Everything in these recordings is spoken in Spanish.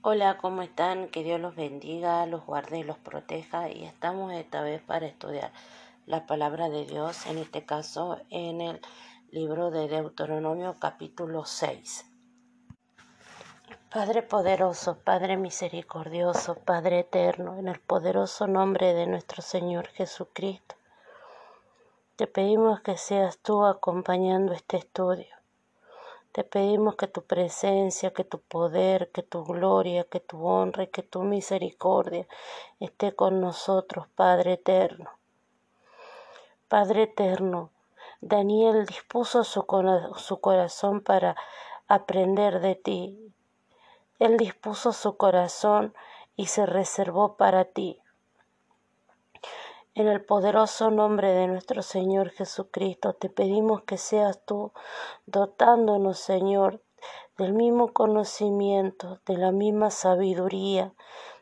Hola, ¿cómo están? Que Dios los bendiga, los guarde y los proteja. Y estamos esta vez para estudiar la palabra de Dios, en este caso en el libro de Deuteronomio capítulo 6. Padre poderoso, Padre misericordioso, Padre eterno, en el poderoso nombre de nuestro Señor Jesucristo, te pedimos que seas tú acompañando este estudio te pedimos que tu presencia, que tu poder, que tu gloria, que tu honra y que tu misericordia esté con nosotros, Padre eterno. Padre eterno, Daniel dispuso su, su corazón para aprender de ti. Él dispuso su corazón y se reservó para ti. En el poderoso nombre de nuestro Señor Jesucristo, te pedimos que seas tú dotándonos, Señor, del mismo conocimiento, de la misma sabiduría,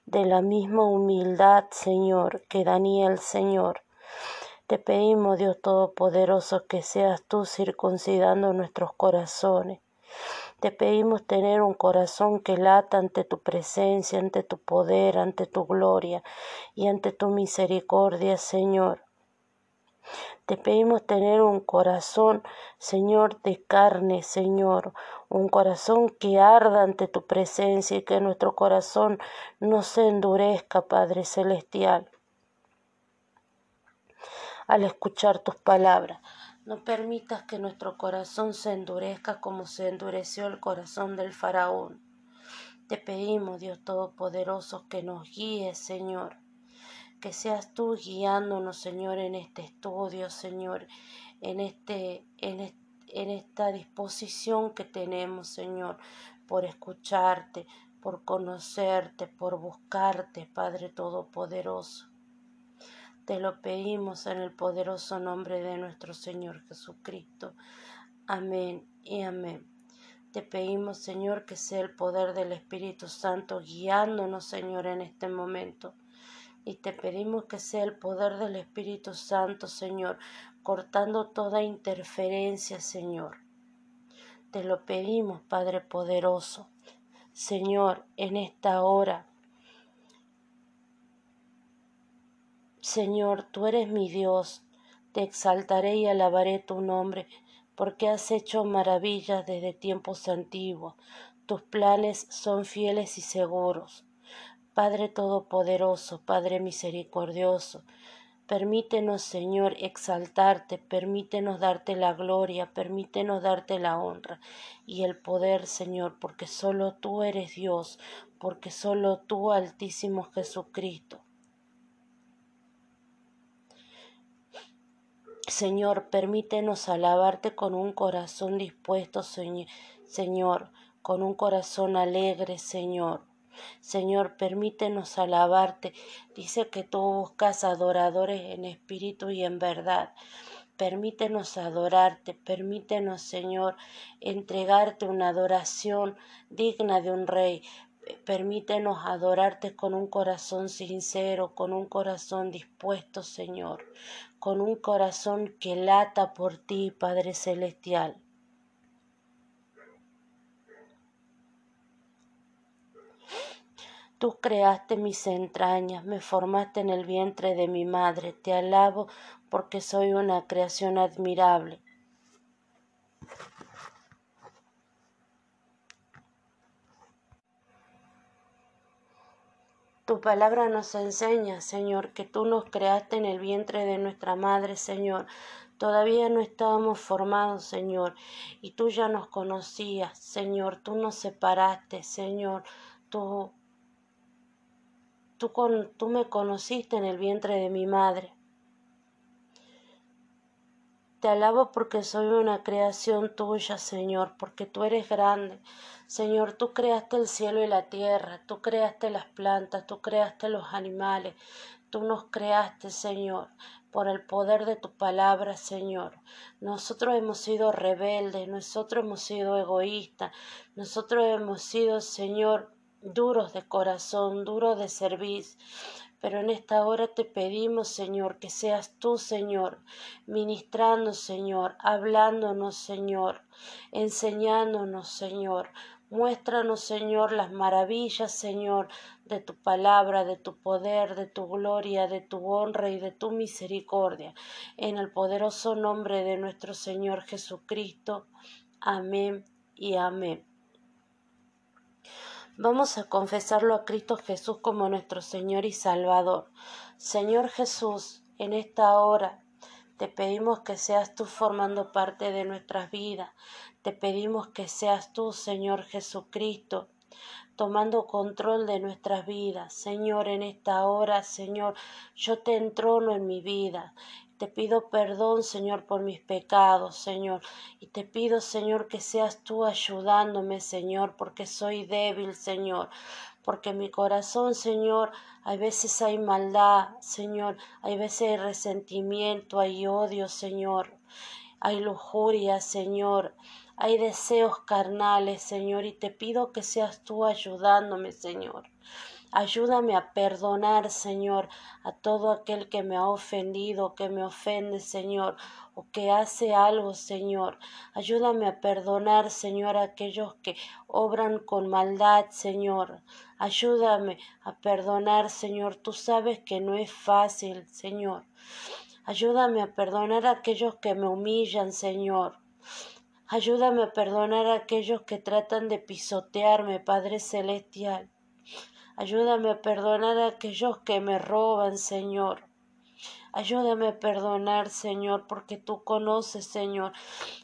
de la misma humildad, Señor, que Daniel, Señor. Te pedimos, Dios Todopoderoso, que seas tú circuncidando nuestros corazones, te pedimos tener un corazón que lata ante tu presencia, ante tu poder, ante tu gloria y ante tu misericordia, Señor. Te pedimos tener un corazón, Señor, de carne, Señor, un corazón que arda ante tu presencia y que nuestro corazón no se endurezca, Padre Celestial, al escuchar tus palabras. No permitas que nuestro corazón se endurezca como se endureció el corazón del faraón. Te pedimos, Dios Todopoderoso, que nos guíes, Señor. Que seas tú guiándonos, Señor, en este estudio, Señor, en, este, en, en esta disposición que tenemos, Señor, por escucharte, por conocerte, por buscarte, Padre Todopoderoso. Te lo pedimos en el poderoso nombre de nuestro Señor Jesucristo. Amén y amén. Te pedimos, Señor, que sea el poder del Espíritu Santo guiándonos, Señor, en este momento. Y te pedimos que sea el poder del Espíritu Santo, Señor, cortando toda interferencia, Señor. Te lo pedimos, Padre poderoso. Señor, en esta hora Señor, tú eres mi Dios, te exaltaré y alabaré tu nombre, porque has hecho maravillas desde tiempos antiguos. Tus planes son fieles y seguros. Padre Todopoderoso, Padre Misericordioso, permítenos, Señor, exaltarte, permítenos darte la gloria, permítenos darte la honra y el poder, Señor, porque solo tú eres Dios, porque solo tú, Altísimo Jesucristo, Señor, permítenos alabarte con un corazón dispuesto, Señor, con un corazón alegre, Señor. Señor, permítenos alabarte. Dice que tú buscas adoradores en espíritu y en verdad. Permítenos adorarte, permítenos, Señor, entregarte una adoración digna de un rey. Permítenos adorarte con un corazón sincero, con un corazón dispuesto, Señor, con un corazón que lata por ti, Padre Celestial. Tú creaste mis entrañas, me formaste en el vientre de mi madre. Te alabo porque soy una creación admirable. Tu palabra nos enseña, Señor, que tú nos creaste en el vientre de nuestra madre, Señor. Todavía no estábamos formados, Señor, y tú ya nos conocías, Señor. Tú nos separaste, Señor. Tú, tú, con, tú me conociste en el vientre de mi madre. Te alabo porque soy una creación tuya, Señor, porque tú eres grande. Señor, tú creaste el cielo y la tierra, tú creaste las plantas, tú creaste los animales, tú nos creaste, Señor, por el poder de tu palabra, Señor. Nosotros hemos sido rebeldes, nosotros hemos sido egoístas, nosotros hemos sido, Señor, duros de corazón, duros de servicio. Pero en esta hora te pedimos, Señor, que seas tú, Señor, ministrando, Señor, hablándonos, Señor, enseñándonos, Señor, Muéstranos, Señor, las maravillas, Señor, de tu palabra, de tu poder, de tu gloria, de tu honra y de tu misericordia. En el poderoso nombre de nuestro Señor Jesucristo. Amén y amén. Vamos a confesarlo a Cristo Jesús como nuestro Señor y Salvador. Señor Jesús, en esta hora te pedimos que seas tú formando parte de nuestras vidas. Te pedimos que seas tú, Señor Jesucristo, tomando control de nuestras vidas. Señor, en esta hora, Señor, yo te entrono en mi vida. Te pido perdón, Señor, por mis pecados, Señor. Y te pido, Señor, que seas tú ayudándome, Señor, porque soy débil, Señor. Porque en mi corazón, Señor, hay veces hay maldad, Señor, hay veces hay resentimiento, hay odio, Señor, hay lujuria, Señor, hay deseos carnales, Señor, y te pido que seas tú ayudándome, Señor. Ayúdame a perdonar, Señor, a todo aquel que me ha ofendido, que me ofende, Señor, o que hace algo, Señor. Ayúdame a perdonar, Señor, a aquellos que obran con maldad, Señor. Ayúdame a perdonar, Señor. Tú sabes que no es fácil, Señor. Ayúdame a perdonar a aquellos que me humillan, Señor. Ayúdame a perdonar a aquellos que tratan de pisotearme, Padre Celestial. Ayúdame a perdonar a aquellos que me roban, Señor. Ayúdame a perdonar, Señor, porque tú conoces, Señor,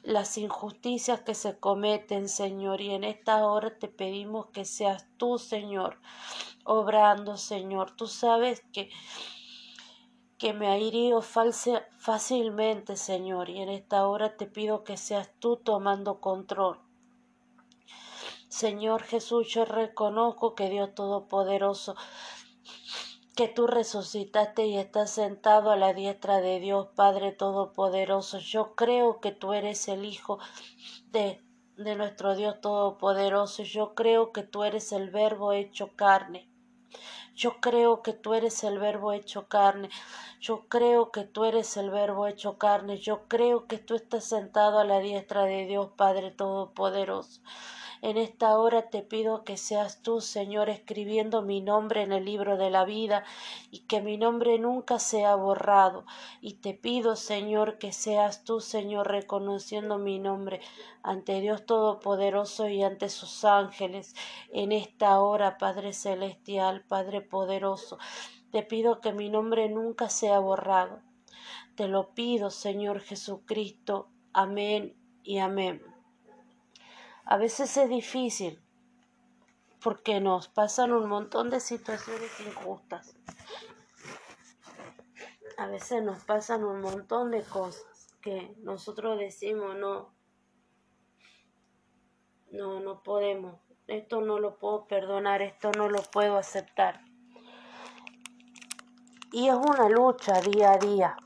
las injusticias que se cometen, Señor, y en esta hora te pedimos que seas tú, Señor, obrando, Señor. Tú sabes que que me airío fácilmente, Señor, y en esta hora te pido que seas tú tomando control. Señor Jesús, yo reconozco que Dios Todopoderoso, que tú resucitaste y estás sentado a la diestra de Dios Padre Todopoderoso. Yo creo que tú eres el Hijo de, de nuestro Dios Todopoderoso. Yo creo que tú eres el Verbo hecho carne. Yo creo que tú eres el verbo hecho carne. Yo creo que tú eres el verbo hecho carne. Yo creo que tú estás sentado a la diestra de Dios Padre Todopoderoso. En esta hora te pido que seas tú, Señor, escribiendo mi nombre en el libro de la vida y que mi nombre nunca sea borrado. Y te pido, Señor, que seas tú, Señor, reconociendo mi nombre ante Dios Todopoderoso y ante sus ángeles en esta hora, Padre Celestial, Padre Poderoso. Te pido que mi nombre nunca sea borrado. Te lo pido, Señor Jesucristo. Amén y amén. A veces es difícil porque nos pasan un montón de situaciones injustas. A veces nos pasan un montón de cosas que nosotros decimos no, no, no podemos, esto no lo puedo perdonar, esto no lo puedo aceptar. Y es una lucha día a día,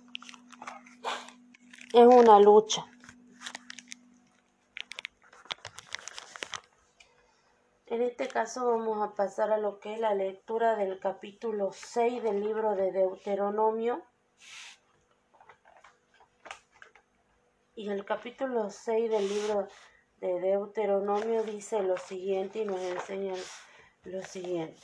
es una lucha. En este caso vamos a pasar a lo que es la lectura del capítulo 6 del libro de Deuteronomio. Y el capítulo 6 del libro de Deuteronomio dice lo siguiente y nos enseña lo siguiente.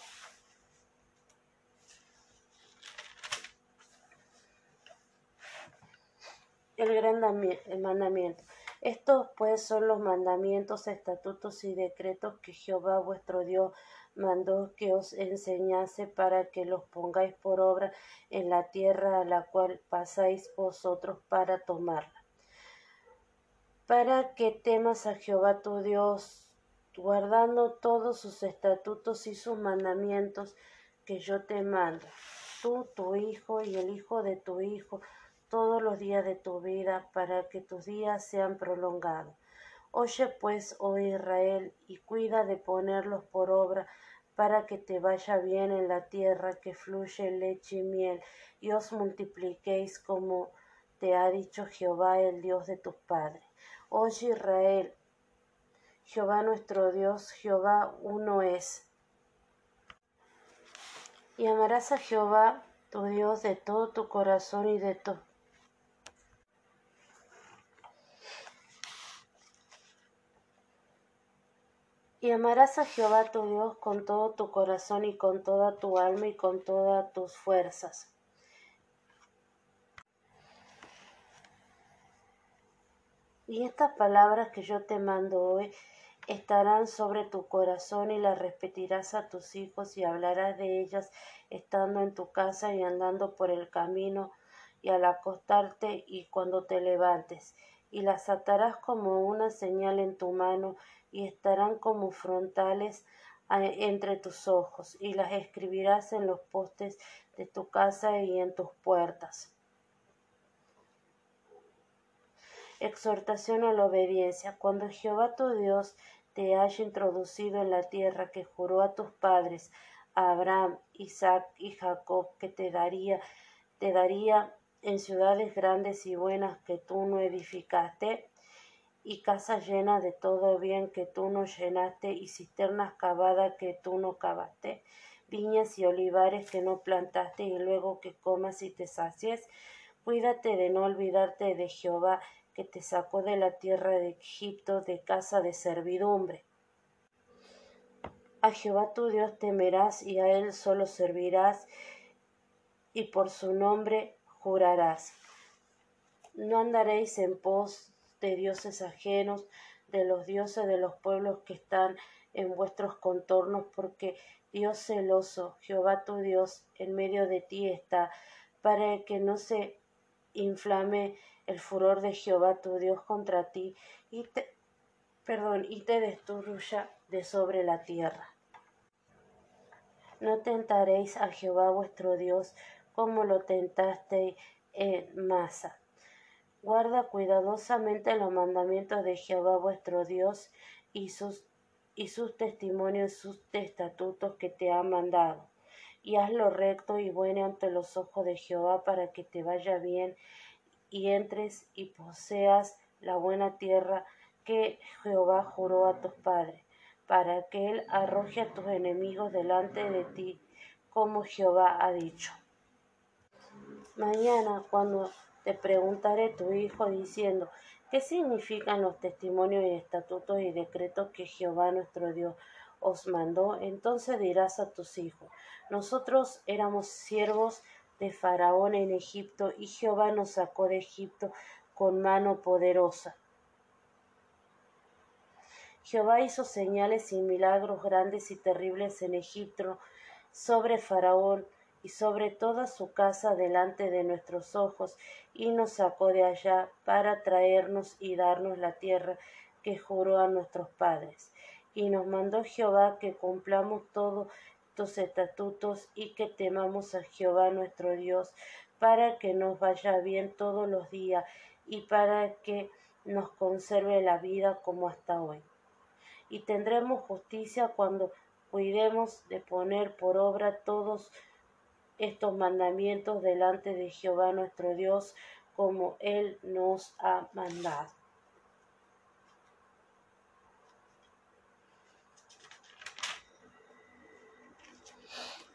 El gran mandamiento. Estos pues son los mandamientos, estatutos y decretos que Jehová vuestro Dios mandó que os enseñase para que los pongáis por obra en la tierra a la cual pasáis vosotros para tomarla. Para que temas a Jehová tu Dios, guardando todos sus estatutos y sus mandamientos que yo te mando, tú, tu hijo y el hijo de tu hijo, todos los días de tu vida para que tus días sean prolongados. Oye pues, oh Israel, y cuida de ponerlos por obra para que te vaya bien en la tierra que fluye leche y miel, y os multipliquéis como te ha dicho Jehová, el Dios de tus padres. Oye Israel, Jehová nuestro Dios, Jehová uno es. Y amarás a Jehová tu Dios de todo tu corazón y de tu Y amarás a Jehová tu Dios con todo tu corazón y con toda tu alma y con todas tus fuerzas. Y estas palabras que yo te mando hoy estarán sobre tu corazón y las repetirás a tus hijos y hablarás de ellas estando en tu casa y andando por el camino y al acostarte y cuando te levantes. Y las atarás como una señal en tu mano y estarán como frontales entre tus ojos, y las escribirás en los postes de tu casa y en tus puertas. Exhortación a la obediencia. Cuando Jehová tu Dios te haya introducido en la tierra que juró a tus padres, a Abraham, Isaac y Jacob, que te daría, te daría en ciudades grandes y buenas que tú no edificaste, y casa llena de todo bien que tú no llenaste, y cisternas cavadas que tú no cavaste, viñas y olivares que no plantaste, y luego que comas y te sacies. Cuídate de no olvidarte de Jehová, que te sacó de la tierra de Egipto, de casa de servidumbre. A Jehová tu Dios temerás y a él solo servirás, y por su nombre jurarás. No andaréis en pos de dioses ajenos, de los dioses de los pueblos que están en vuestros contornos, porque Dios celoso, Jehová tu Dios, en medio de ti está, para que no se inflame el furor de Jehová tu Dios contra ti y te, perdón, y te destruya de sobre la tierra. No tentaréis a Jehová vuestro Dios como lo tentaste en Masa Guarda cuidadosamente los mandamientos de Jehová vuestro Dios y sus, y sus testimonios, sus estatutos que te ha mandado. Y haz lo recto y bueno ante los ojos de Jehová para que te vaya bien y entres y poseas la buena tierra que Jehová juró a tus padres, para que él arroje a tus enemigos delante de ti, como Jehová ha dicho. Mañana, cuando te preguntaré tu hijo diciendo, ¿qué significan los testimonios y estatutos y decretos que Jehová nuestro Dios os mandó? Entonces dirás a tus hijos, nosotros éramos siervos de Faraón en Egipto y Jehová nos sacó de Egipto con mano poderosa. Jehová hizo señales y milagros grandes y terribles en Egipto sobre Faraón y sobre toda su casa delante de nuestros ojos, y nos sacó de allá para traernos y darnos la tierra que juró a nuestros padres. Y nos mandó Jehová que cumplamos todos tus estatutos y que temamos a Jehová nuestro Dios, para que nos vaya bien todos los días y para que nos conserve la vida como hasta hoy. Y tendremos justicia cuando cuidemos de poner por obra todos estos mandamientos delante de Jehová nuestro Dios, como Él nos ha mandado.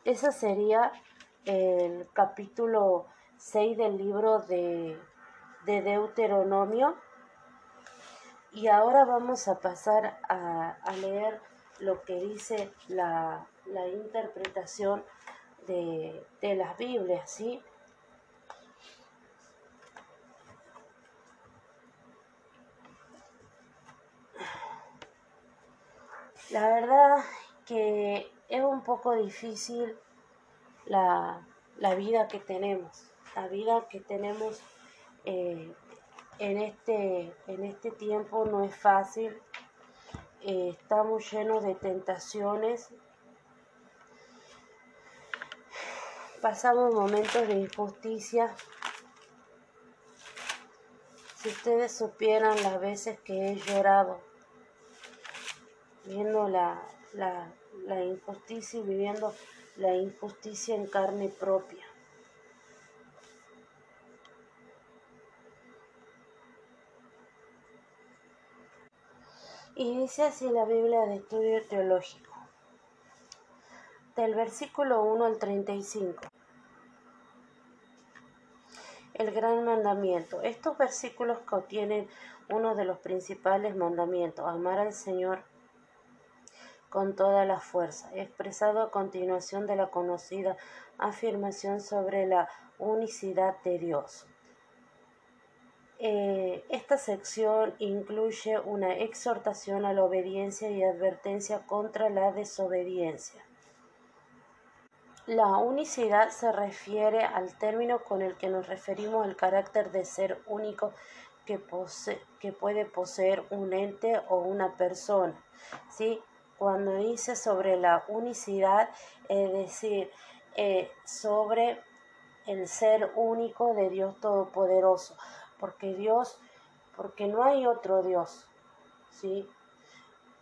Ese sería el capítulo 6 del libro de, Deuteronomio. Y ahora vamos a pasar a, leer lo que dice la, la interpretación de, las Biblias, ¿sí? La verdad que es un poco difícil la, vida que tenemos, la vida que tenemos eh, en, este, en este tiempo no es fácil, eh, estamos llenos de tentaciones, pasamos momentos de injusticia. Si ustedes supieran las veces que he llorado viendo la, la, la injusticia y viviendo la injusticia en carne propia. Dice así la Biblia de Estudio Teológico del versículo 1 al 35. El gran mandamiento. Estos versículos contienen uno de los principales mandamientos, amar al Señor con toda la fuerza, expresado a continuación de la conocida afirmación sobre la unicidad de Dios. Eh, esta sección incluye una exhortación a la obediencia y advertencia contra la desobediencia. La unicidad se refiere al término con el que nos referimos al carácter de ser único que, que puede poseer un ente o una persona. ¿sí? Cuando dice sobre la unicidad, es decir, eh, sobre el ser único de Dios Todopoderoso, porque Dios, porque no hay otro Dios, ¿sí?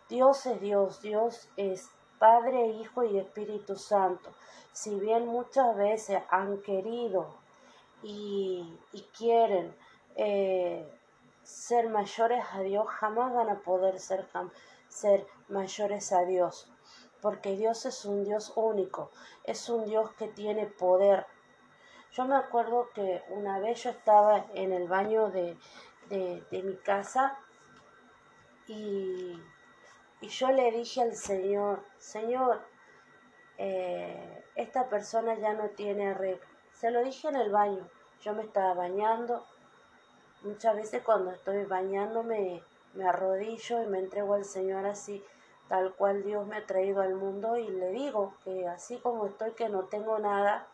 Dios es Dios, Dios es Padre, Hijo y Espíritu Santo. Si bien muchas veces han querido y, quieren eh, ser mayores a Dios, jamás van a poder ser, ser mayores a Dios, porque Dios es un Dios único, es un Dios que tiene poder. Yo me acuerdo que una vez yo estaba en el baño de, de mi casa y y yo le dije al Señor, Señor, eh, esta persona ya no tiene arreglo. Se lo dije en el baño. Yo me estaba bañando. Muchas veces cuando estoy bañándome me arrodillo y me entrego al Señor así, tal cual Dios me ha traído al mundo y le digo que así como estoy, que no tengo nada,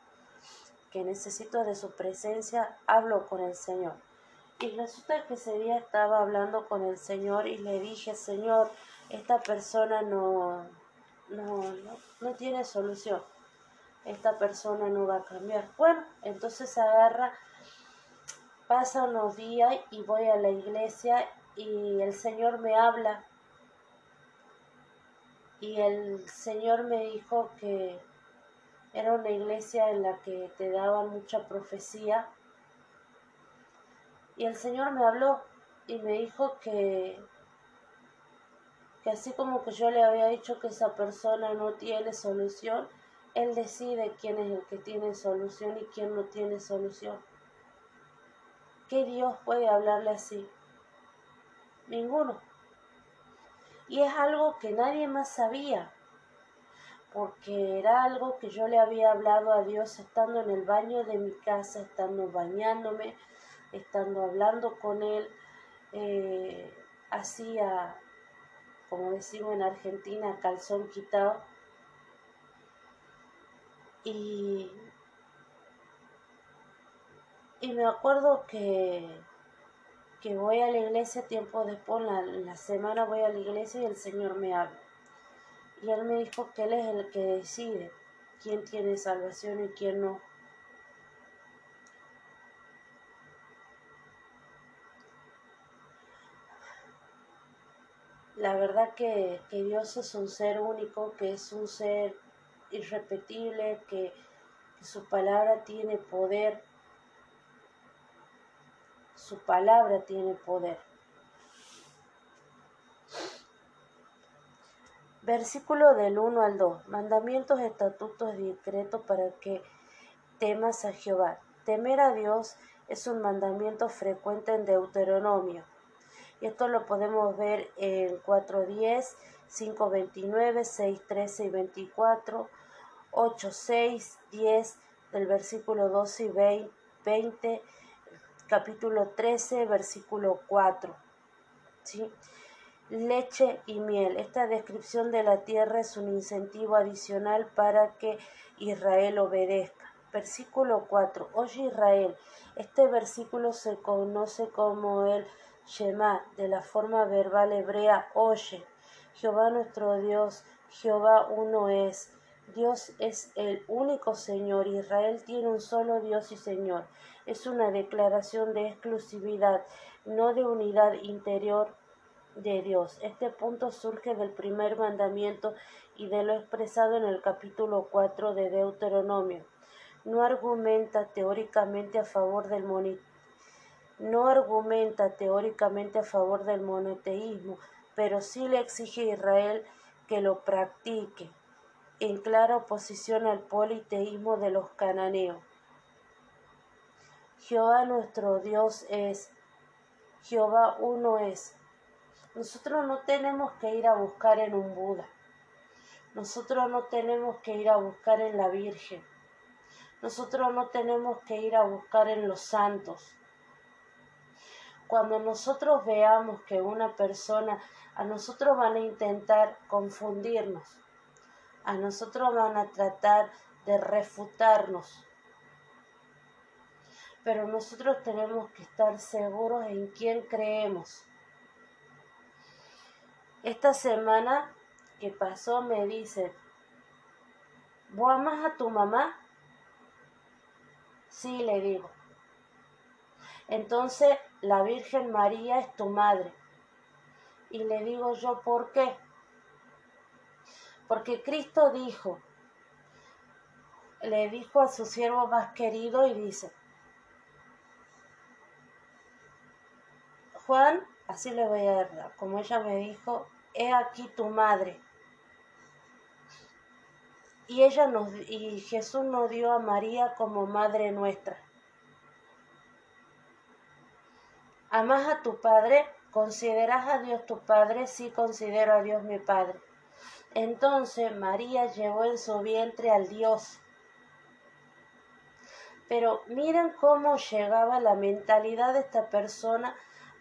que necesito de su presencia, hablo con el Señor. Y resulta que ese día estaba hablando con el Señor y le dije, Señor, esta persona no, no, no, tiene solución, esta persona no va a cambiar. Bueno, entonces agarra, pasa unos días y voy a la iglesia y el Señor me habla. Y el Señor me dijo que era una iglesia en la que te daban mucha profecía. Y el Señor me habló y me dijo que que así como que yo le había dicho que esa persona no tiene solución, él decide quién es el que tiene solución y quién no tiene solución. ¿Qué Dios puede hablarle así? Ninguno. Y es algo que nadie más sabía, porque era algo que yo le había hablado a Dios estando en el baño de mi casa, estando bañándome, estando hablando con Él, eh, como decimos en Argentina, calzón quitado. Y, y me acuerdo que, que voy a la iglesia tiempo después, la, la semana voy a la iglesia y el Señor me habla. Y Él me dijo que Él es el que decide quién tiene salvación y quién no. La verdad que, Dios es un ser único, que es un ser irrepetible, que, su palabra tiene poder. Su palabra tiene poder. Versículo del 1 al 2. Mandamientos, estatutos y decretos para que temas a Jehová. Temer a Dios es un mandamiento frecuente en Deuteronomio y esto lo podemos ver en 4.10, 5.29, 6.13 y 24, 8, 6, 10 del versículo 12 y 20, capítulo 13, versículo 4. ¿sí? Leche y miel. Esta descripción de la tierra es un incentivo adicional para que Israel obedezca. Versículo 4. Oye Israel. Este versículo se conoce como el Shema, de la forma verbal hebrea, oye. Jehová nuestro Dios, Jehová uno es. Dios es el único Señor. Israel tiene un solo Dios y Señor. Es una declaración de exclusividad, no de unidad interior de Dios. Este punto surge del primer mandamiento y de lo expresado en el capítulo 4 de Deuteronomio. No argumenta teóricamente a favor del no argumenta teóricamente a favor del monoteísmo, pero sí le exige a Israel que lo practique, en clara oposición al politeísmo de los cananeos. Jehová nuestro Dios es, Jehová uno es. Nosotros no tenemos que ir a buscar en un Buda, Nosotros no tenemos que ir a buscar en la Virgen. Nosotros no tenemos que ir a buscar en los santos. Cuando nosotros veamos que una persona, a nosotros van a intentar confundirnos, a nosotros van a tratar de refutarnos, pero nosotros tenemos que estar seguros en quién creemos. Esta semana que pasó me dice, ¿vos amas a tu mamá? Sí, le digo. Entonces la Virgen María es tu madre. Y le digo yo, ¿por qué? Porque Cristo dijo, le dijo a su siervo más querido y dice, Juan, así le voy a dar, como ella me dijo, he aquí tu madre. Y ella nos y Jesús nos dio a María como madre nuestra. ¿Amas a tu padre? ¿Consideras a Dios tu padre? Sí, considero a Dios mi padre. Entonces María llevó en su vientre al Dios. Pero miren cómo llegaba la mentalidad de esta persona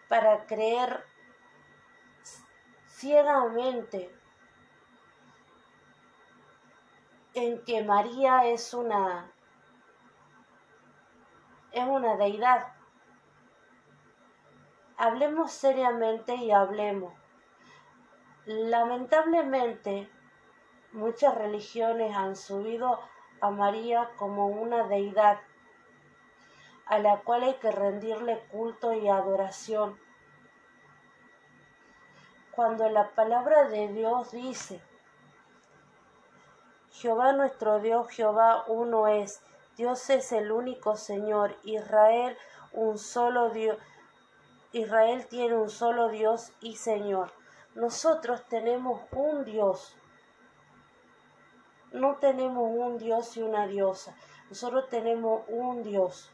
para creer ciegamente en que María es una es una deidad. Hablemos seriamente y hablemos. Lamentablemente, muchas religiones han subido a María como una deidad a la cual hay que rendirle culto y adoración. Cuando la palabra de Dios dice, Jehová nuestro Dios, Jehová uno es, Dios es el único Señor, Israel un solo Dios, Israel tiene un solo Dios y Señor. Nosotros tenemos un Dios. No tenemos un Dios y una diosa. Nosotros tenemos un Dios.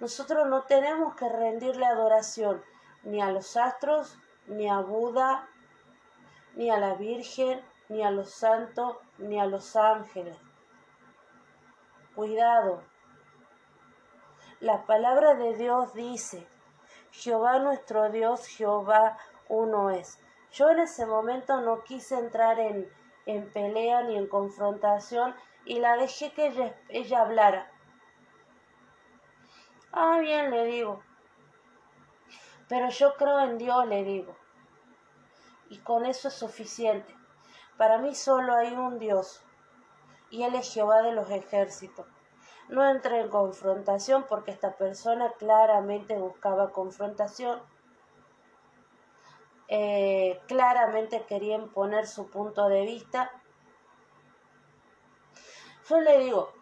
Nosotros no tenemos que rendirle adoración ni a los astros, ni a Buda, ni a la Virgen, ni a los santos, ni a los ángeles. Cuidado. La palabra de Dios dice, Jehová nuestro Dios, Jehová uno es. Yo en ese momento no quise entrar en, en pelea ni en confrontación y la dejé que ella, ella hablara. Ah, bien, le digo. Pero yo creo en Dios, le digo. Y con eso es suficiente. Para mí solo hay un Dios. Y Él es Jehová de los ejércitos. No entré en confrontación porque esta persona claramente buscaba confrontación. Eh, claramente quería imponer su punto de vista. Yo le digo,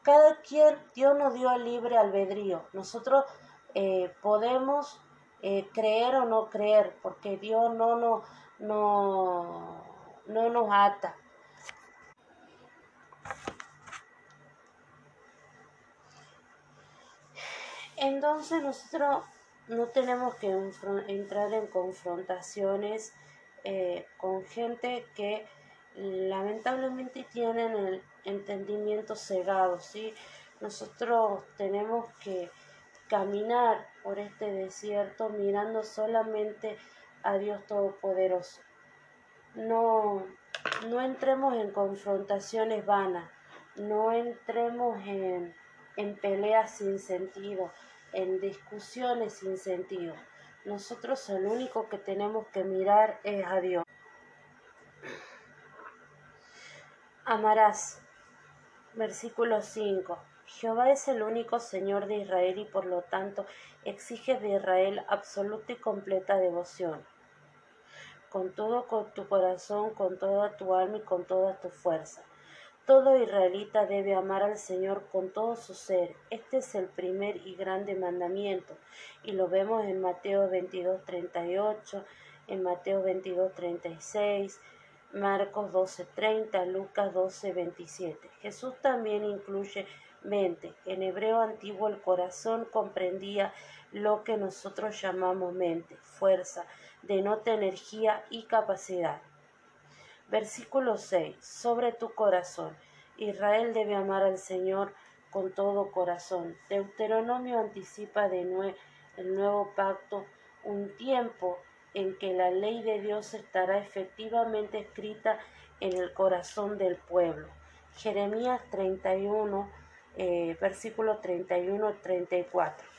cada quien, Dios nos dio el libre albedrío. Nosotros eh, podemos eh, creer o no creer, porque Dios no, no, no, no nos ata. Entonces nosotros no tenemos que entrar en confrontaciones eh, con gente que lamentablemente tienen el entendimiento cegado, ¿sí? Nosotros tenemos que caminar por este desierto mirando solamente a Dios Todopoderoso. No, no entremos en confrontaciones vanas, no entremos en, en peleas sin sentido, en discusiones sin sentido. Nosotros el único que tenemos que mirar es a Dios. Amarás. Versículo 5. Jehová es el único Señor de Israel y por lo tanto exige de Israel absoluta y completa devoción. Con todo con tu corazón, con toda tu alma y con toda tu fuerza. Todo israelita debe amar al Señor con todo su ser. Este es el primer y grande mandamiento. Y lo vemos en Mateo 22, 38, en Mateo 22, 36, Marcos 12:30, Lucas 12:27. Jesús también incluye mente. En hebreo antiguo el corazón comprendía lo que nosotros llamamos mente, fuerza, denota energía y capacidad. Versículo 6. Sobre tu corazón. Israel debe amar al Señor con todo corazón. Deuteronomio anticipa de nuevo el nuevo pacto, un tiempo en que la ley de Dios estará efectivamente escrita en el corazón del pueblo. Jeremías 31, eh, versículo 31-34.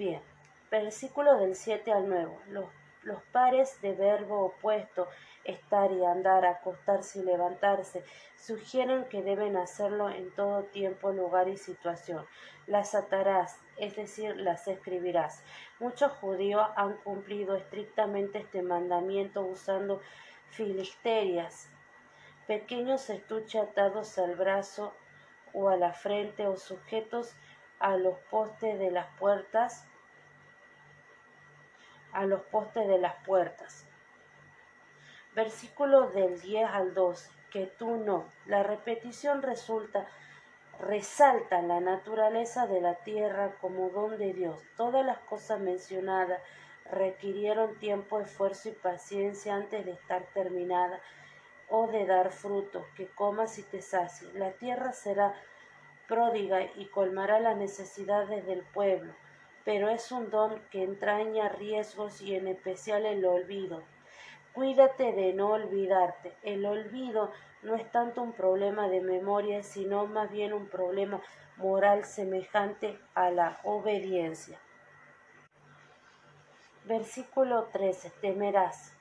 Bien, versículo del 7 al 9. Los, los pares de verbo opuesto, estar y andar, acostarse y levantarse, sugieren que deben hacerlo en todo tiempo, lugar y situación. Las atarás, es decir, las escribirás. Muchos judíos han cumplido estrictamente este mandamiento usando filisterias, pequeños estuches atados al brazo o a la frente o sujetos a los postes de las puertas a los postes de las puertas. Versículos del 10 al 12, que tú no. La repetición resulta resalta la naturaleza de la tierra como don de Dios. Todas las cosas mencionadas requirieron tiempo, esfuerzo y paciencia antes de estar terminada o de dar fruto, que comas y te sacies. La tierra será pródiga y colmará las necesidades del pueblo pero es un don que entraña riesgos y en especial el olvido. Cuídate de no olvidarte. El olvido no es tanto un problema de memoria, sino más bien un problema moral semejante a la obediencia. Versículo 13. Temerás.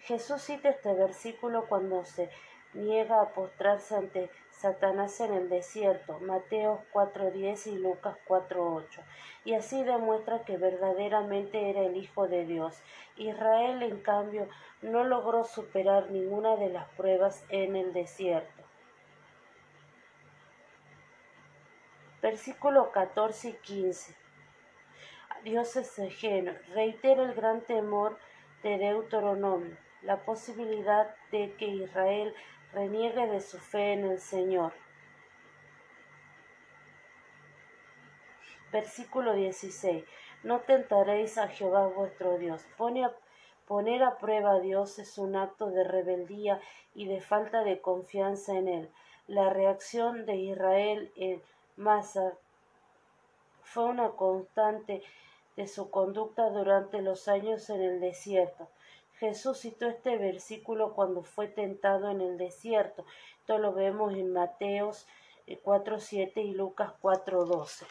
Jesús cita este versículo cuando se niega a postrarse ante Satanás en el desierto, Mateo 4.10 y Lucas 4.8, y así demuestra que verdaderamente era el Hijo de Dios. Israel, en cambio, no logró superar ninguna de las pruebas en el desierto. Versículo 14 y 15. Dios es ajeno. Reitera el gran temor de Deuteronomio, la posibilidad de que Israel reniegue de su fe en el Señor. Versículo 16. No tentaréis a Jehová vuestro Dios. poner a prueba a Dios es un acto de rebeldía y de falta de confianza en Él. La reacción de Israel en Masa fue una constante de su conducta durante los años en el desierto. Jesús citó este versículo cuando fue tentado en el desierto. Esto lo vemos en Mateos 4.7 y Lucas 4.12.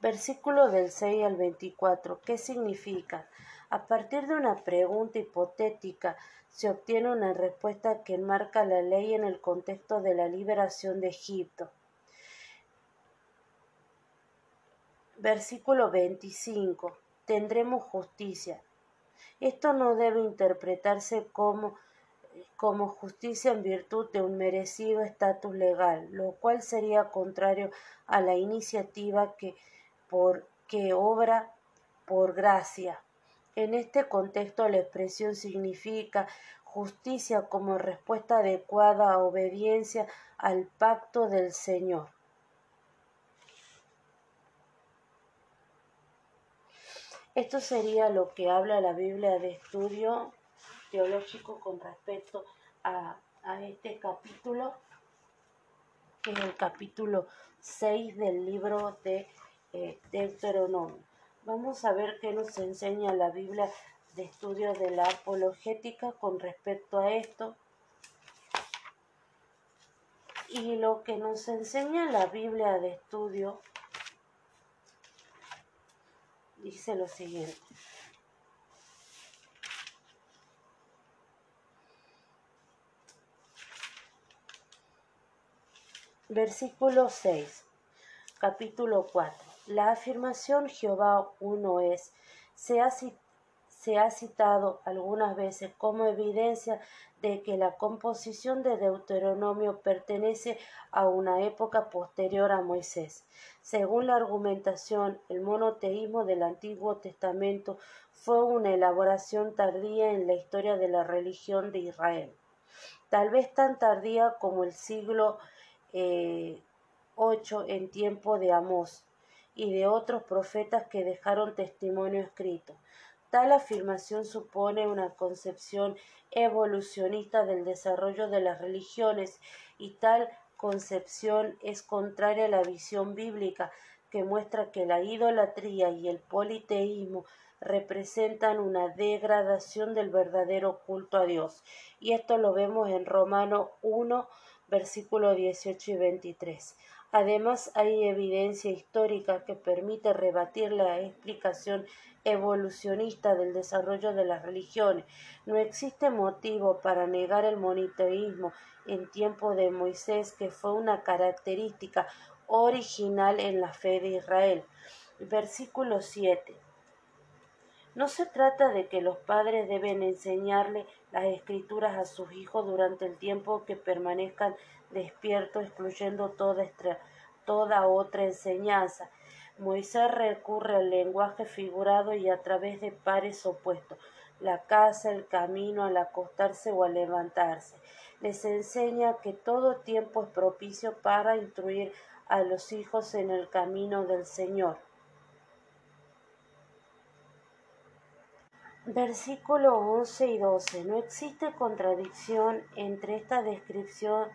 Versículo del 6 al 24. ¿Qué significa? A partir de una pregunta hipotética se obtiene una respuesta que enmarca la ley en el contexto de la liberación de Egipto. Versículo 25. Tendremos justicia. Esto no debe interpretarse como, como justicia en virtud de un merecido estatus legal, lo cual sería contrario a la iniciativa que, por, que obra por gracia. En este contexto la expresión significa justicia como respuesta adecuada a obediencia al pacto del Señor. Esto sería lo que habla la Biblia de estudio teológico con respecto a, este capítulo, que es el capítulo 6 del libro de eh, Deuteronomio. Vamos a ver qué nos enseña la Biblia de estudio de la apologética con respecto a esto. Y lo que nos enseña la Biblia de estudio dice lo siguiente. Versículo 6, capítulo 4. La afirmación Jehová uno es, se ha, se ha citado algunas veces como evidencia de que la composición de Deuteronomio pertenece a una época posterior a Moisés. Según la argumentación, el monoteísmo del Antiguo Testamento fue una elaboración tardía en la historia de la religión de Israel. tal vez tan tardía como el siglo VIII eh, en tiempo de Amós y de otros profetas que dejaron testimonio escrito. Tal afirmación supone una concepción evolucionista del desarrollo de las religiones y tal concepción es contraria a la visión bíblica que muestra que la idolatría y el politeísmo representan una degradación del verdadero culto a Dios. Y esto lo vemos en Romano 1, versículo 18 y 23. Además, hay evidencia histórica que permite rebatir la explicación evolucionista del desarrollo de las religiones. No existe motivo para negar el moniteísmo en tiempo de Moisés, que fue una característica original en la fe de Israel. Versículo 7. No se trata de que los padres deben enseñarle las escrituras a sus hijos durante el tiempo que permanezcan despiertos, excluyendo toda, toda otra enseñanza. Moisés recurre al lenguaje figurado y a través de pares opuestos, la casa, el camino, al acostarse o al levantarse. Les enseña que todo tiempo es propicio para instruir a los hijos en el camino del Señor. Versículo 11 y 12. No existe contradicción entre esta descripción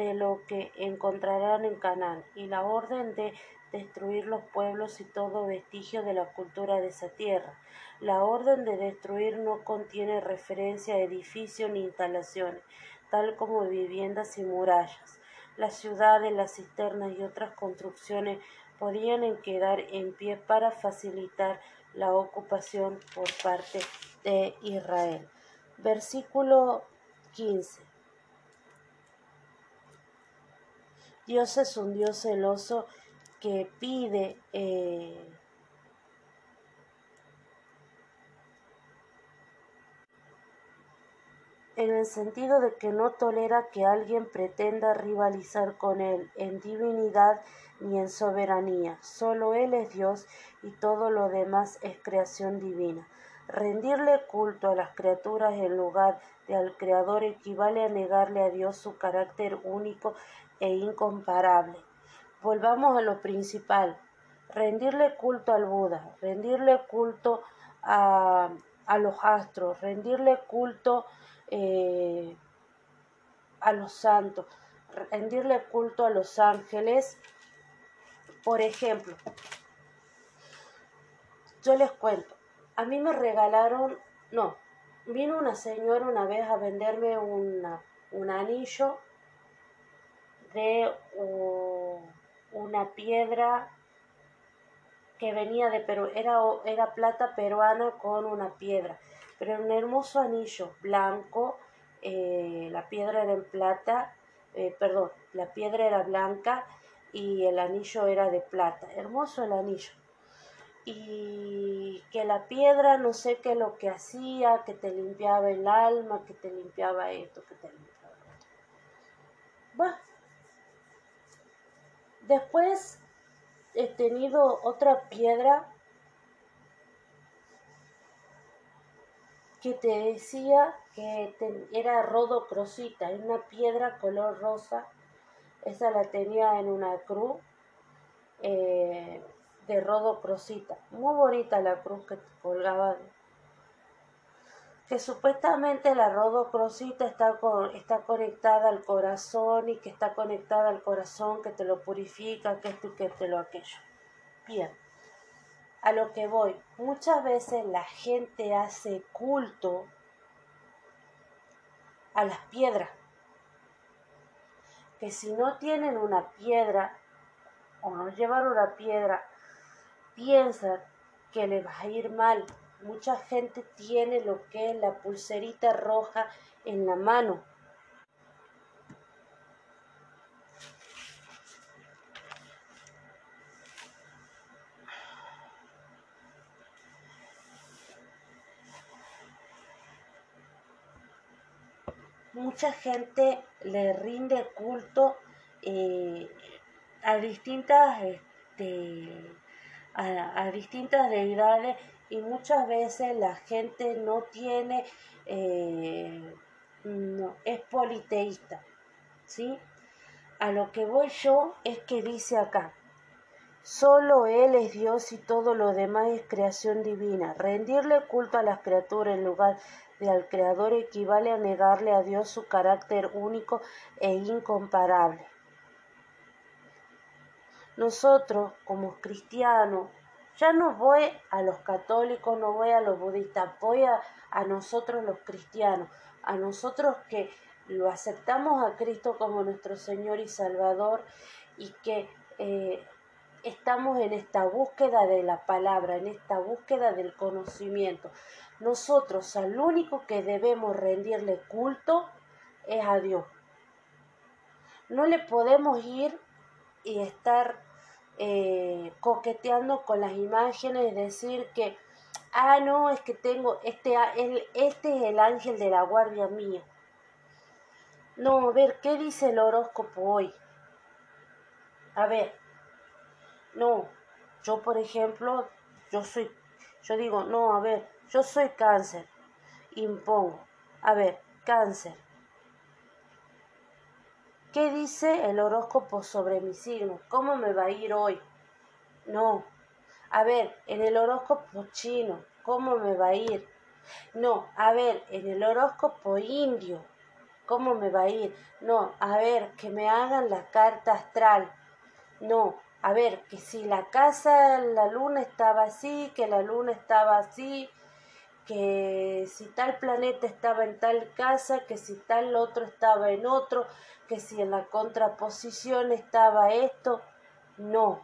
de lo que encontrarán en Canaán y la orden de destruir los pueblos y todo vestigio de la cultura de esa tierra. La orden de destruir no contiene referencia a edificios ni instalaciones, tal como viviendas y murallas. Las ciudades, las cisternas y otras construcciones podían quedar en pie para facilitar la ocupación por parte de Israel. Versículo 15. Dios es un Dios celoso que pide eh, en el sentido de que no tolera que alguien pretenda rivalizar con él en divinidad ni en soberanía. Solo Él es Dios y todo lo demás es creación divina. Rendirle culto a las criaturas en lugar de al Creador equivale a negarle a Dios su carácter único e incomparable. Volvamos a lo principal. Rendirle culto al Buda, rendirle culto a, a los astros, rendirle culto eh, a los santos, rendirle culto a los ángeles. Por ejemplo, yo les cuento, a mí me regalaron, no, vino una señora una vez a venderme un anillo de una piedra que venía de Perú, era, era plata peruana con una piedra pero un hermoso anillo blanco, eh, la piedra era en plata, eh, perdón, la piedra era blanca y el anillo era de plata, hermoso el anillo. Y que la piedra no sé qué lo que hacía, que te limpiaba el alma, que te limpiaba esto, que te limpiaba. Bueno, después he tenido otra piedra que te decía que era rodocrosita, una piedra color rosa. Esa la tenía en una cruz eh, de rodocrosita. Muy bonita la cruz que colgaba. Que supuestamente la rodocrosita está, está conectada al corazón y que está conectada al corazón, que te lo purifica, que esto y que te lo aquello. Bien a lo que voy. Muchas veces la gente hace culto a las piedras. Que si no tienen una piedra o no llevan una piedra, piensan que le va a ir mal. Mucha gente tiene lo que es la pulserita roja en la mano. Mucha gente le rinde culto eh, a distintas este, a, distintas deidades y muchas veces la gente no tiene eh, no, es politeísta, ¿sí? A lo que voy yo es que dice acá, Solo Él es Dios y todo lo demás es creación divina. Rendirle culto a las criaturas en lugar de al Creador equivale a negarle a Dios su carácter único e incomparable. Nosotros, como cristianos, ya no voy a los católicos, no voy a los budistas, voy a, nosotros los cristianos, a nosotros que lo aceptamos a Cristo como nuestro Señor y Salvador y que eh, estamos en esta búsqueda de la palabra, en esta búsqueda del conocimiento. Nosotros al único que debemos rendirle culto es a Dios. No le podemos ir y estar eh, coqueteando con las imágenes, decir que, ah, no, es que tengo, este, este es el ángel de la guardia mía. No, a ver, ¿qué dice el horóscopo hoy? A ver, no, yo por ejemplo, yo soy, yo digo, no, a ver, yo soy cáncer, impongo, a ver, cáncer. ¿Qué dice el horóscopo sobre mi signo? ¿Cómo me va a ir hoy? No. A ver, en el horóscopo chino, ¿cómo me va a ir? No, a ver, en el horóscopo indio, ¿cómo me va a ir? No, a ver, que me hagan la carta astral. No, a ver, que si la casa, la luna estaba así, que la luna estaba así, que si tal planeta estaba en tal casa, que si tal otro estaba en otro, que si en la contraposición estaba esto. No,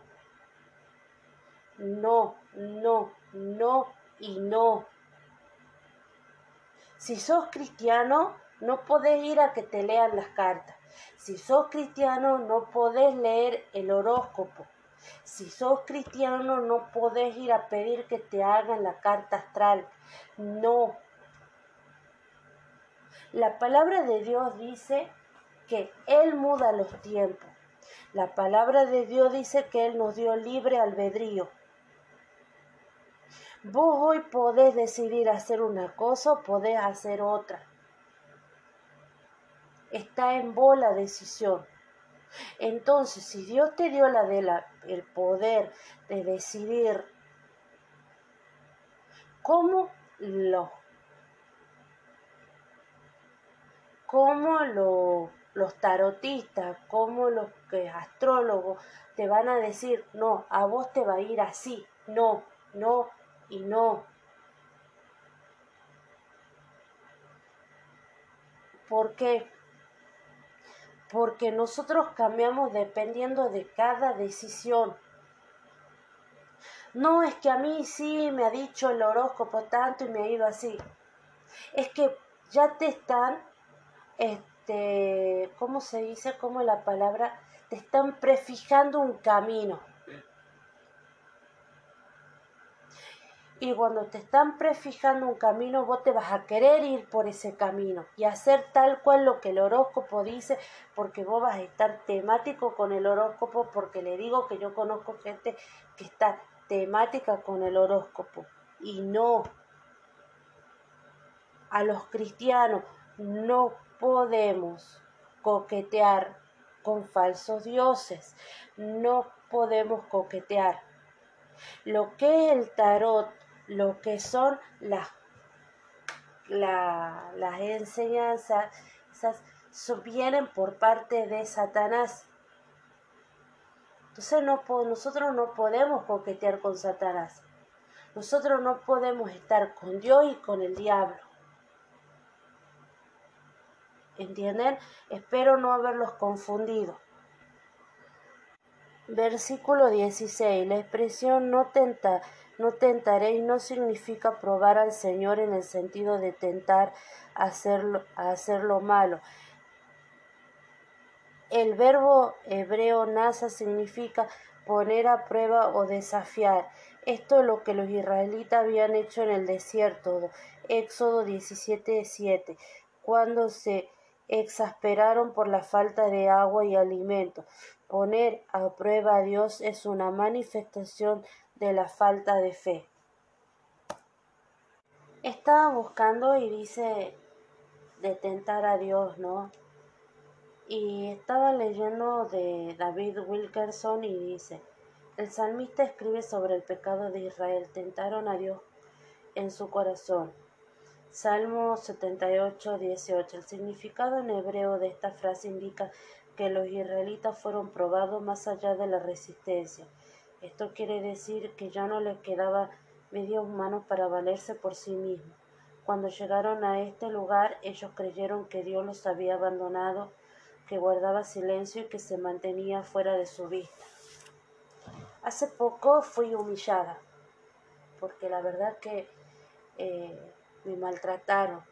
no, no, no y no. Si sos cristiano, no podés ir a que te lean las cartas. Si sos cristiano no podés leer el horóscopo. Si sos cristiano no podés ir a pedir que te hagan la carta astral. No. La palabra de Dios dice que Él muda los tiempos. La palabra de Dios dice que Él nos dio libre albedrío. Vos hoy podés decidir hacer una cosa o podés hacer otra está en vos la decisión. Entonces, si Dios te dio la de la, el poder de decidir cómo lo cómo lo, los tarotistas, cómo los que astrólogos te van a decir, no, a vos te va a ir así, no, no y no. ¿Por qué? Porque nosotros cambiamos dependiendo de cada decisión. No es que a mí sí me ha dicho el horóscopo tanto y me ha ido así. Es que ya te están, este, ¿cómo se dice? ¿Cómo la palabra? Te están prefijando un camino. Y cuando te están prefijando un camino, vos te vas a querer ir por ese camino y hacer tal cual lo que el horóscopo dice, porque vos vas a estar temático con el horóscopo, porque le digo que yo conozco gente que está temática con el horóscopo. Y no, a los cristianos no podemos coquetear con falsos dioses, no podemos coquetear. Lo que es el tarot lo que son las, las enseñanzas, vienen por parte de Satanás. Entonces no, nosotros no podemos coquetear con Satanás. Nosotros no podemos estar con Dios y con el diablo. ¿Entienden? Espero no haberlos confundido. Versículo 16. La expresión no tenta no tentaréis no significa probar al Señor en el sentido de tentar hacerlo, hacer lo malo. El verbo hebreo nasa significa poner a prueba o desafiar. Esto es lo que los israelitas habían hecho en el desierto, Éxodo 17:7, cuando se exasperaron por la falta de agua y alimento. Poner a prueba a Dios es una manifestación de la falta de fe. Estaba buscando y dice de tentar a Dios, ¿no? Y estaba leyendo de David Wilkerson y dice, el salmista escribe sobre el pecado de Israel, tentaron a Dios en su corazón. Salmo 78, 18. El significado en hebreo de esta frase indica que los israelitas fueron probados más allá de la resistencia. Esto quiere decir que ya no les quedaba medios humanos para valerse por sí mismos. Cuando llegaron a este lugar, ellos creyeron que Dios los había abandonado que guardaba silencio y que se mantenía fuera de su vista. Hace poco fui humillada, porque la verdad que eh, me maltrataron,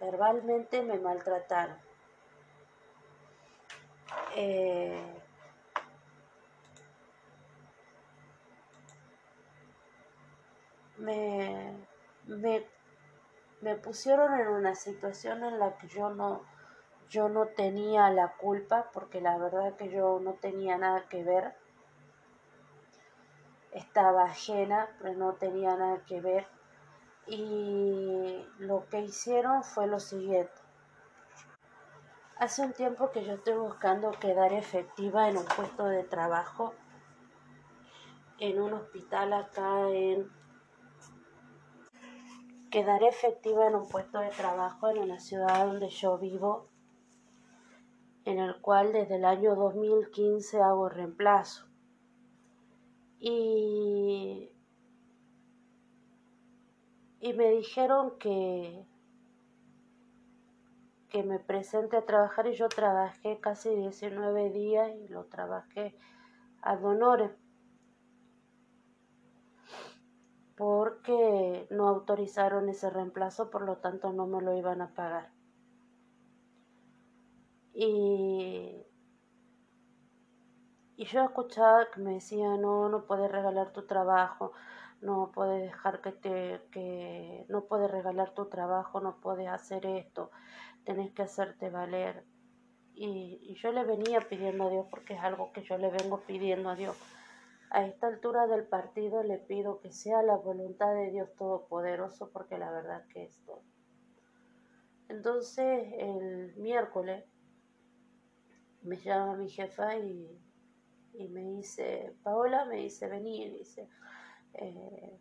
verbalmente me maltrataron. Eh, me, me, me pusieron en una situación en la que yo no, yo no tenía la culpa porque la verdad que yo no tenía nada que ver. Estaba ajena, pero no tenía nada que ver. Y lo que hicieron fue lo siguiente. Hace un tiempo que yo estoy buscando quedar efectiva en un puesto de trabajo en un hospital acá en quedar efectiva en un puesto de trabajo en una ciudad donde yo vivo en el cual desde el año 2015 hago reemplazo. Y, y me dijeron que, que me presente a trabajar y yo trabajé casi 19 días y lo trabajé a donores porque no autorizaron ese reemplazo, por lo tanto no me lo iban a pagar. Y, y yo escuchaba que me decía, no, no puedes regalar tu trabajo, no puedes dejar que te, que no puedes regalar tu trabajo, no puedes hacer esto, tenés que hacerte valer. Y, y yo le venía pidiendo a Dios, porque es algo que yo le vengo pidiendo a Dios. A esta altura del partido le pido que sea la voluntad de Dios Todopoderoso, porque la verdad que es todo. Entonces, el miércoles me llama mi jefa y, me dice, Paola, me dice, vení, dice, eh,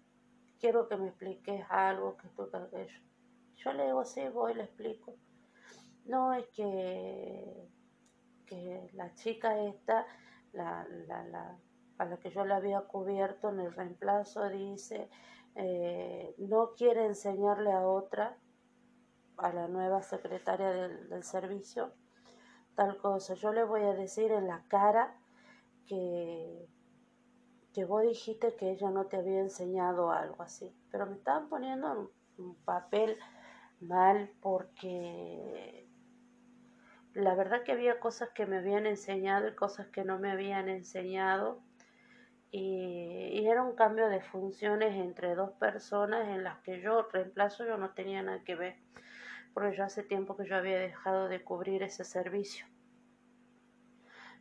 quiero que me expliques algo que tú aquello. Yo le digo, sí, voy, le explico. No, es que, que la chica esta, la, la, la, a la que yo la había cubierto en el reemplazo, dice, eh, no quiere enseñarle a otra, a la nueva secretaria del, del servicio, tal cosa. Yo le voy a decir en la cara que, que vos dijiste que ella no te había enseñado algo así. Pero me estaban poniendo un, papel mal porque la verdad que había cosas que me habían enseñado y cosas que no me habían enseñado. Y, era un cambio de funciones entre dos personas en las que yo reemplazo yo no tenía nada que ver porque ya hace tiempo que yo había dejado de cubrir ese servicio.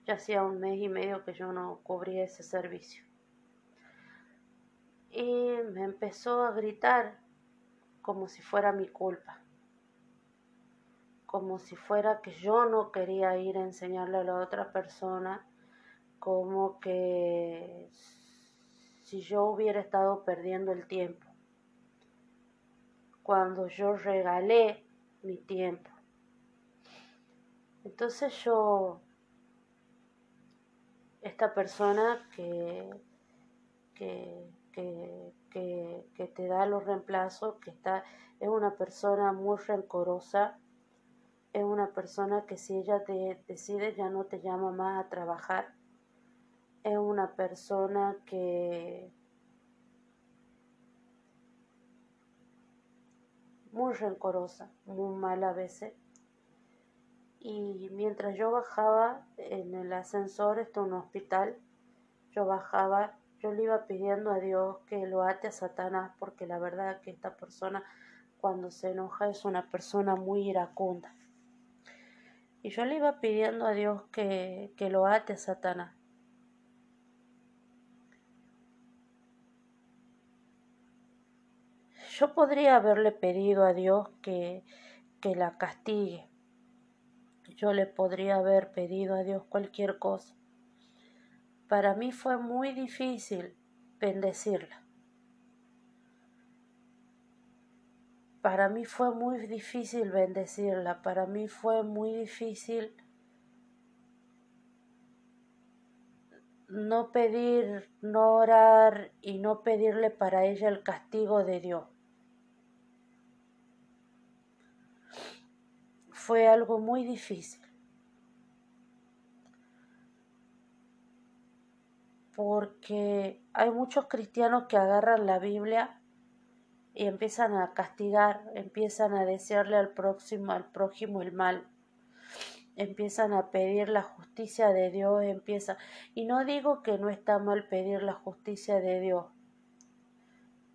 Ya hacía un mes y medio que yo no cubría ese servicio. Y me empezó a gritar como si fuera mi culpa, como si fuera que yo no quería ir a enseñarle a la otra persona, como que si yo hubiera estado perdiendo el tiempo, cuando yo regalé mi tiempo. Entonces yo, esta persona que, que, que, te da los reemplazos, que está, es una persona muy rencorosa, es una persona que si ella te decide ya no te llama más a trabajar, es una persona que muy rencorosa, muy mala a veces. Y mientras yo bajaba en el ascensor, esto es un hospital, yo bajaba, yo le iba pidiendo a Dios que lo ate a Satanás, porque la verdad que esta persona cuando se enoja es una persona muy iracunda. Y yo le iba pidiendo a Dios que, que lo ate a Satanás. Yo podría haberle pedido a Dios que, que la castigue. Yo le podría haber pedido a Dios cualquier cosa. Para mí fue muy difícil bendecirla. Para mí fue muy difícil bendecirla, para mí fue muy difícil no pedir, no orar y no pedirle para ella el castigo de Dios. Fue algo muy difícil. Porque hay muchos cristianos que agarran la Biblia y empiezan a castigar, empiezan a desearle al próximo, al prójimo el mal, empiezan a pedir la justicia de Dios, empieza y no digo que no está mal pedir la justicia de Dios,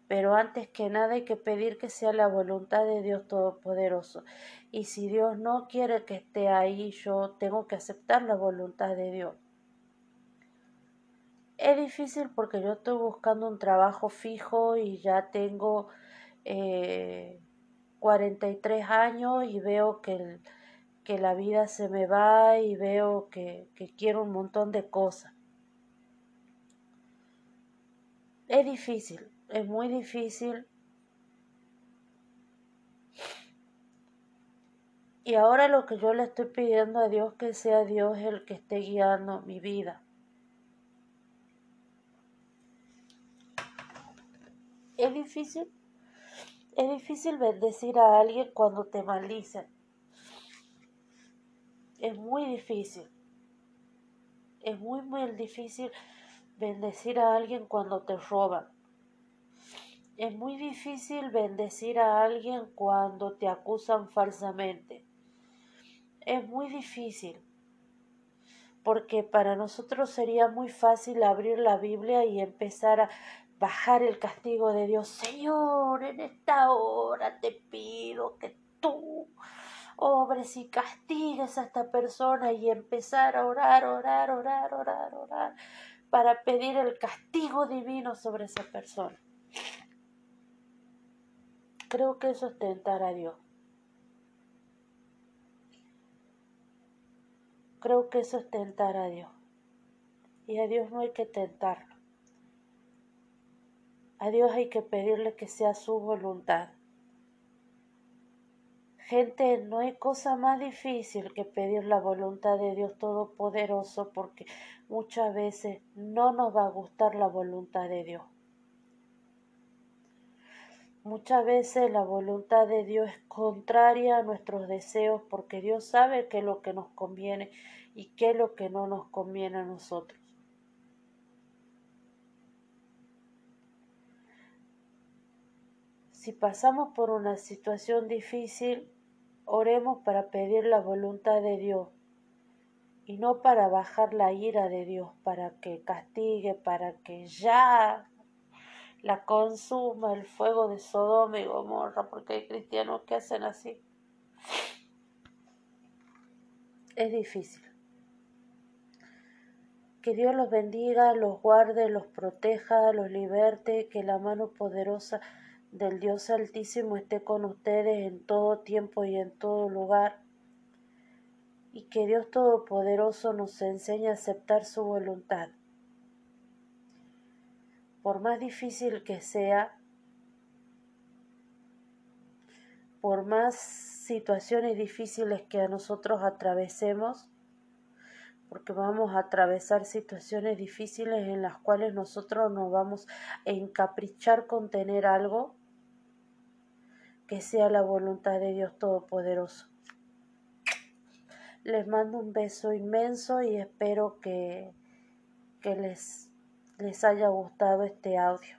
pero antes que nada hay que pedir que sea la voluntad de Dios Todopoderoso. Y si Dios no quiere que esté ahí, yo tengo que aceptar la voluntad de Dios. Es difícil porque yo estoy buscando un trabajo fijo y ya tengo eh, 43 años y veo que, que, la vida se me va y veo que, que quiero un montón de cosas. Es difícil, es muy difícil. Y ahora lo que yo le estoy pidiendo a Dios que sea Dios el que esté guiando mi vida. Es difícil es difícil bendecir a alguien cuando te maldicen. Es muy difícil. Es muy, muy difícil bendecir a alguien cuando te roban. Es muy difícil bendecir a alguien cuando te acusan falsamente. Es muy difícil porque para nosotros sería muy fácil abrir la Biblia y empezar a bajar el castigo de Dios. Señor, en esta hora te pido que tú obres y castigues a esta persona y empezar a orar, orar, orar, orar, orar, para pedir el castigo divino sobre esa persona. Creo que es tentar a Dios. Creo que es tentar a Dios. Y a Dios no hay que tentar. A Dios hay que pedirle que sea su voluntad. Gente, no hay cosa más difícil que pedir la voluntad de Dios Todopoderoso porque muchas veces no nos va a gustar la voluntad de Dios. Muchas veces la voluntad de Dios es contraria a nuestros deseos porque Dios sabe qué es lo que nos conviene y qué es lo que no nos conviene a nosotros. Si pasamos por una situación difícil, oremos para pedir la voluntad de Dios y no para bajar la ira de Dios, para que castigue, para que ya la consuma el fuego de Sodoma y Gomorra, porque hay cristianos que hacen así. Es difícil. Que Dios los bendiga, los guarde, los proteja, los liberte, que la mano poderosa del Dios Altísimo esté con ustedes en todo tiempo y en todo lugar, y que Dios Todopoderoso nos enseñe a aceptar su voluntad. Por más difícil que sea, por más situaciones difíciles que a nosotros atravesemos, porque vamos a atravesar situaciones difíciles en las cuales nosotros nos vamos a encaprichar con tener algo, que sea la voluntad de Dios Todopoderoso. Les mando un beso inmenso y espero que, que les, les haya gustado este audio.